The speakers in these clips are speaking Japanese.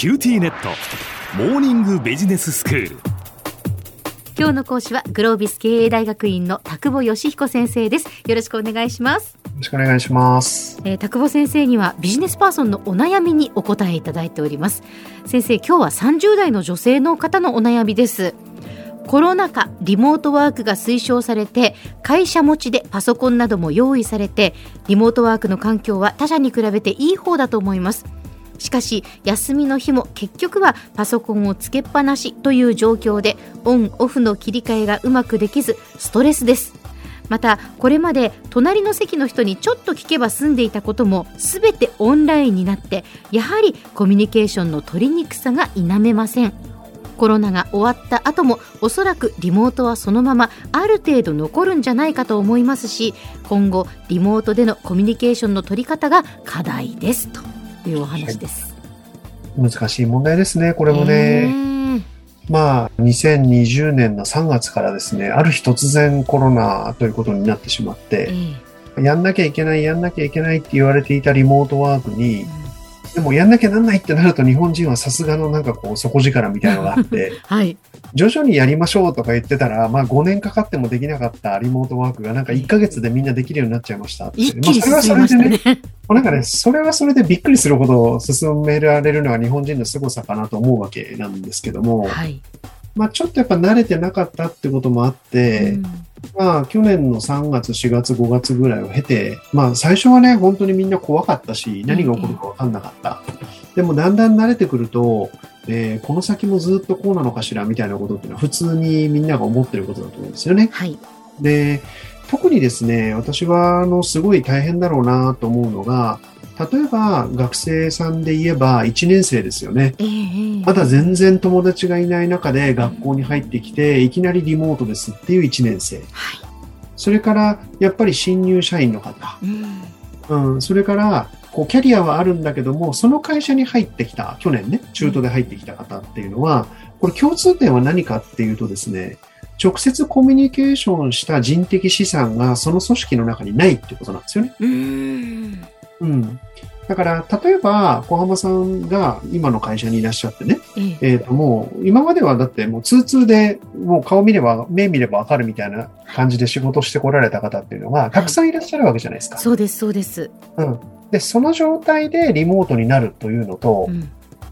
QTnet。モーニングビジネススクール。今日の講師はグロービス経営大学院の田久保義彦先生です。よろしくお願いします。よろしくお願いします。えー、田久保先生にはビジネスパーソンのお悩みにお答えいただいております。先生今日は30代の女性の方のお悩みです。コロナ禍リモートワークが推奨されて会社持ちでパソコンなども用意されてリモートワークの環境は他社に比べていい方だと思いますしかし休みの日も結局はパソコンをつけっぱなしという状況でオンオフの切り替えがうまくできずストレスです。またこれまで隣の席の人にちょっと聞けば済んでいたことも全てオンラインになってやはりコミュニケーションの取りにくさが否めません。コロナが終わった後もおそらくリモートはそのままある程度残るんじゃないかと思いますし今後リモートでのコミュニケーションの取り方が課題ですと。いうお話です。難しい問題ですね、これもえね。ーまあ、2020年の3月からですね、ある日突然コロナということになってしまっえて、ーやんなきゃいけない、やんなきゃいけないって言われていたリモートワークにう、んでもやんなきゃなんないってなると日本人はさすがのなんかこう底力みたいなのがあって、はい、徐々にやりましょうとか言ってたら、まあ5年かかってもできなかったリモートワークがなんか1ヶ月でみんなできるようになっちゃいましたって。一気にまあそれは進みましたね。なんかね、それはそれでびっくりするほど進められるのが日本人の凄さかなと思うわけなんですけども、はい、まあちょっとやっぱ慣れてなかったってこともあって、うんまあ去年の3月、4月、5月ぐらいを経て、まあ最初はね、本当にみんな怖かったし、何が起こるかわかんなかった。でもだんだん慣れてくると、えーこの先もずっとこうなのかしらみたいなことっていうのは普通にみんなが思ってることだと思うんですよね。はい、で、特にですね、私は、あの、すごい大変だろうなと思うのが、例えば学生さんで言えば1年生ですよね。えー、まだ全然友達がいない中で学校に入ってきて、いきなりリモートですっていう1年生。はい、それから、やっぱり新入社員の方。うん、うん、それから、こう、キャリアはあるんだけども、その会社に入ってきた、去年ね、中途で入ってきた方っていうのは、これ共通点は何かっていうとですね、直接コミュニケーションした人的資産がその組織の中にないってことなんですよね。うん、うん。だから、例えば、小浜さんが今の会社にいらっしゃってね、えっ、と、もう、今まではだってもう通通で、もう顔見れば、目見ればわかるみたいな感じで仕事してこられた方っていうのが、たくさんいらっしゃるわけじゃないですか。そうですそうです。うん。で、その状態でリモートになるというのと、うん、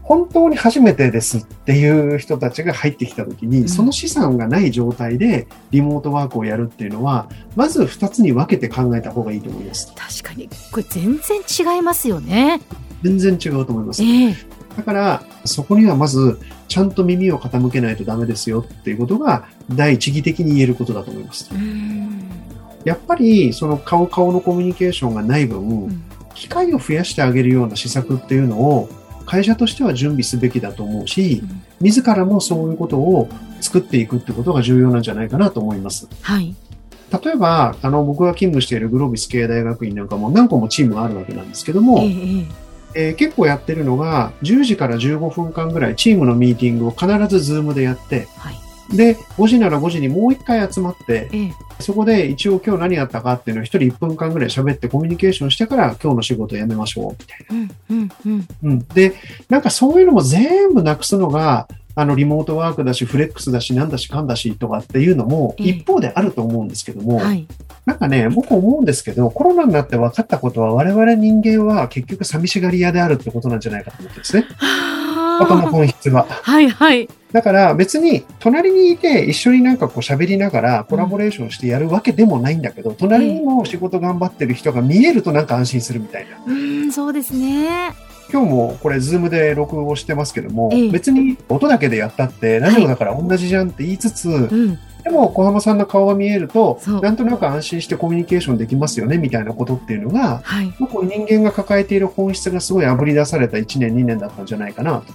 本当に初めてですっていう人たちが入ってきたときに、うんその資産がない状態でリモートワークをやるっていうのは、まず二つに分けて考えた方がいいと思います。確かにこれ全然違いますよね。全然違うと思います。ええだから、そこにはまず、ちゃんと耳を傾けないとダメですよっていうことが、第一義的に言えることだと思います。うん、やっぱり、その顔顔のコミュニケーションがない分、うん機会を増やしてあげるような施策っていうのを、会社としては準備すべきだと思うし、自らもそういうことを作っていくってことが重要なんじゃないかなと思います。はい、例えば、あの、僕が勤務しているグロービス経営大学院なんかも何個もチームがあるわけなんですけども、ええええ。ー結構やってるのが、10時から15分間ぐらいチームのミーティングを必ずズームでやって、えはい、で、5時なら5時にもう一回集まって、ええそこで一応今日何やったかっていうのを一人1分間ぐらい喋ってコミュニケーションしてから今日の仕事を辞めましょう、みたいな。うんうん。で、なんかそういうのも全部なくすのが、あの、リモートワークだし、フレックスだし、なんだしかんだしとかっていうのもええ一方であると思うんですけども、はい、なんかね、僕思うんですけど、コロナになって分かったことは、我々人間は結局寂しがり屋であるってことなんじゃないかと思ってですね。ことのは本質は。あはいはい、だから別に隣にいて一緒になんかこう喋りながらコラボレーションしてやるわけでもないんだけど、隣にも仕事頑張ってる人が見えるとなんか安心するみたいな。うんそうですね。今日もこれズームで録音をしてますけども、ええ別に音だけでやったってラジオだから同じじゃんって言いつつ、うんでも小浜さんの顔が見えるとなんとなく安心してコミュニケーションできますよねみたいなことっていうのが、はい、人間が抱えている本質がすごい炙り出された1年2年だったんじゃないかなと。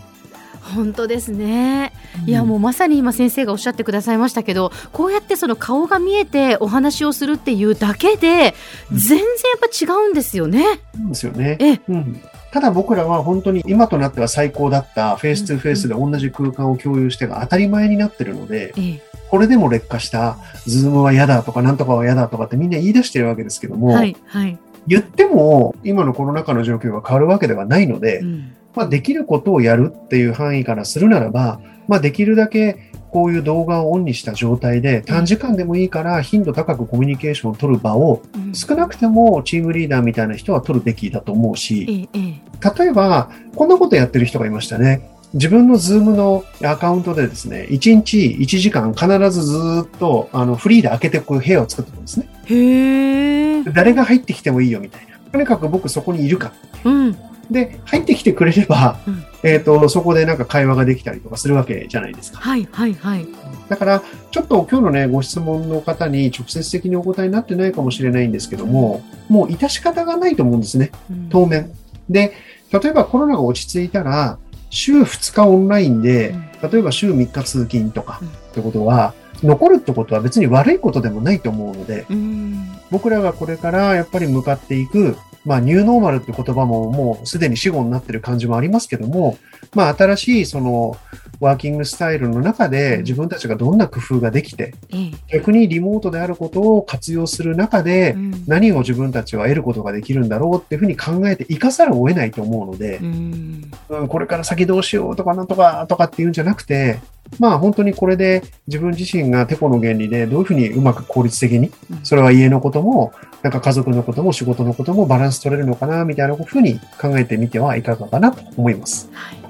本当ですね。いやもうまさに今先生がおっしゃってくださいましたけどこうやってその顔が見えてお話をするっていうだけでうん全然やっぱ違うんですよね。そうですよね。えうん。ただ僕らは本当に今となっては最高だったフェイストゥフェイスで同じ空間を共有してが当たり前になってるので、ええこれでも劣化した、 Zoom は嫌だとかなんとかは嫌だとかってみんな言い出してるわけですけども、はいはい。言っても今のコロナ禍の状況が変わるわけではないので、うんまあ、できることをやるっていう範囲からするならば、まあ、できるだけこういう動画をオンにした状態で短時間でもいいから頻度高くコミュニケーションを取る場をうん少なくてもチームリーダーみたいな人は取るべきだと思うし、例えばこんなことやってる人がいましたね。自分の Zoom のアカウントでですね、1日1時間必ずずーっとあのフリーで開けておく部屋を作ってるんですね。えへえ。誰が入ってきてもいいよみたいな。とにかく僕そこにいるか。うん。で、入ってきてくれれば、うんえっ、と、そこでなんか会話ができたりとかするわけじゃないですか。はいはいはい。だから、ちょっと今日のね、ご質問の方に直接的にお答えになってないかもしれないんですけども、もう致し方がないと思うんですね、うん当面。で、例えばコロナが落ち着いたら、週2日オンラインで、例えば週3日通勤とかうんってことは、残るってことは別に悪いことでもないと思うので、うん。僕らがこれからやっぱり向かっていく、まあ、ニューノーマルって言葉ももうすでに死語になってる感じもありますけども、まあ、新しいそのワーキングスタイルの中で自分たちがどんな工夫ができて、ええ。逆にリモートであることを活用する中でう、ん何を自分たちは得ることができるんだろうっていうふうに考えて生かざるを得ないと思うのでう、ん。うん、これから先どうしようとかなんとかとかっていうんじゃなくて、まあ本当にこれで自分自身がテコの原理でどういうふうにうまく効率的にうん、それは家のことも、なんか家族のことも仕事のこともバランス取れるのかな、みたいなふうに考えてみてはいかがかなと思います。はい。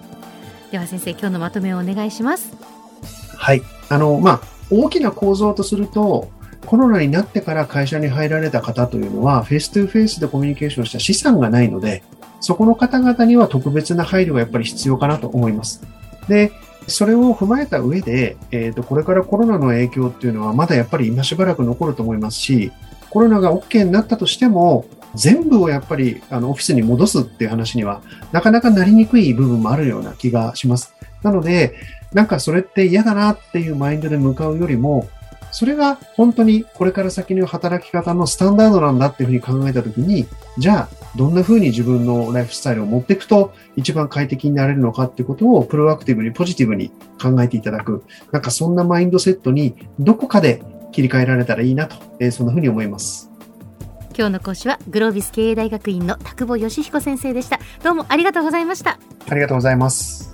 では先生、今日のまとめをお願いします。はい。あの、まあ、大きな構造とすると、コロナになってから会社に入られた方というのは、フェイストゥフェイスでコミュニケーションした資産がないので、そこの方々には特別な配慮がやっぱり必要かなと思います。で、それを踏まえた上で、えっ、と、これからコロナの影響っていうのはまだやっぱり今しばらく残ると思いますし、コロナが OK になったとしても、全部をやっぱりあのオフィスに戻すっていう話にはなかなかなりにくい部分もあるような気がします。なので、なんかそれって嫌だなっていうマインドで向かうよりも、それが本当にこれから先の働き方のスタンダードなんだっていうふうに考えたときに、じゃあどんなふうに自分のライフスタイルを持っていくと一番快適になれるのかっていうことをプロアクティブにポジティブに考えていただく。なんかそんなマインドセットにどこかで切り替えられたらいいなと、えーそんなふうに思います。今日の講師はグロービス経営大学院の田久保義彦先生でした。どうもありがとうございました。ありがとうございます。